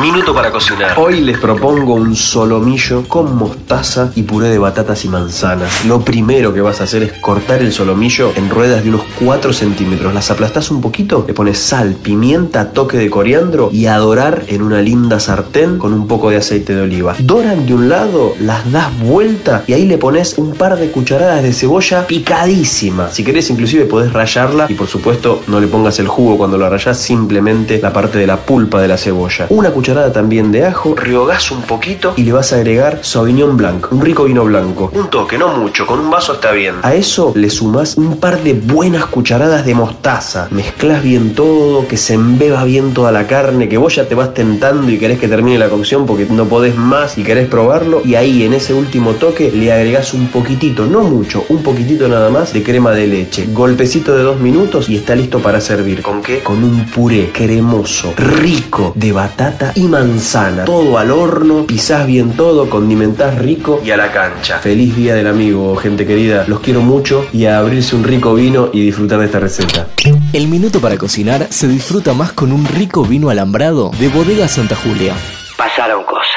Minuto para cocinar. Hoy les propongo un solomillo con mostaza y puré de batatas y manzanas. Lo primero que vas a hacer es cortar el solomillo en ruedas de unos 4 centímetros. Las aplastas un poquito, le pones sal, pimienta, toque de coriandro y a dorar en una linda sartén con un poco de aceite de oliva. Doran de un lado, las das vuelta y ahí le pones un par de cucharadas de cebolla picadísima. Si querés inclusive podés rallarla y por supuesto no le pongas el jugo cuando lo rayas, simplemente la parte de la pulpa de la cebolla. Una también de ajo, rehogás un poquito y le vas a agregar Sauvignon Blanc, un rico vino blanco. Un toque, no mucho, con un vaso está bien. A eso le sumás un par de buenas cucharadas de mostaza. Mezclas bien todo, que se embeba bien toda la carne, que vos ya te vas tentando y querés que termine la cocción porque no podés más y querés probarlo. Y ahí en ese último toque le agregás un poquitito, no mucho, un poquitito nada más de crema de leche. Golpecito de dos minutos y está listo para servir. ¿Con qué? Con un puré cremoso, rico de batata y manzana. Todo al horno, pisás bien todo, condimentás rico y a la cancha. Feliz día del amigo, gente querida. Los quiero mucho y a abrirse un rico vino y disfrutar de esta receta. El minuto para cocinar se disfruta más con un rico vino alambrado de Bodega Santa Julia. Pasaron cosas.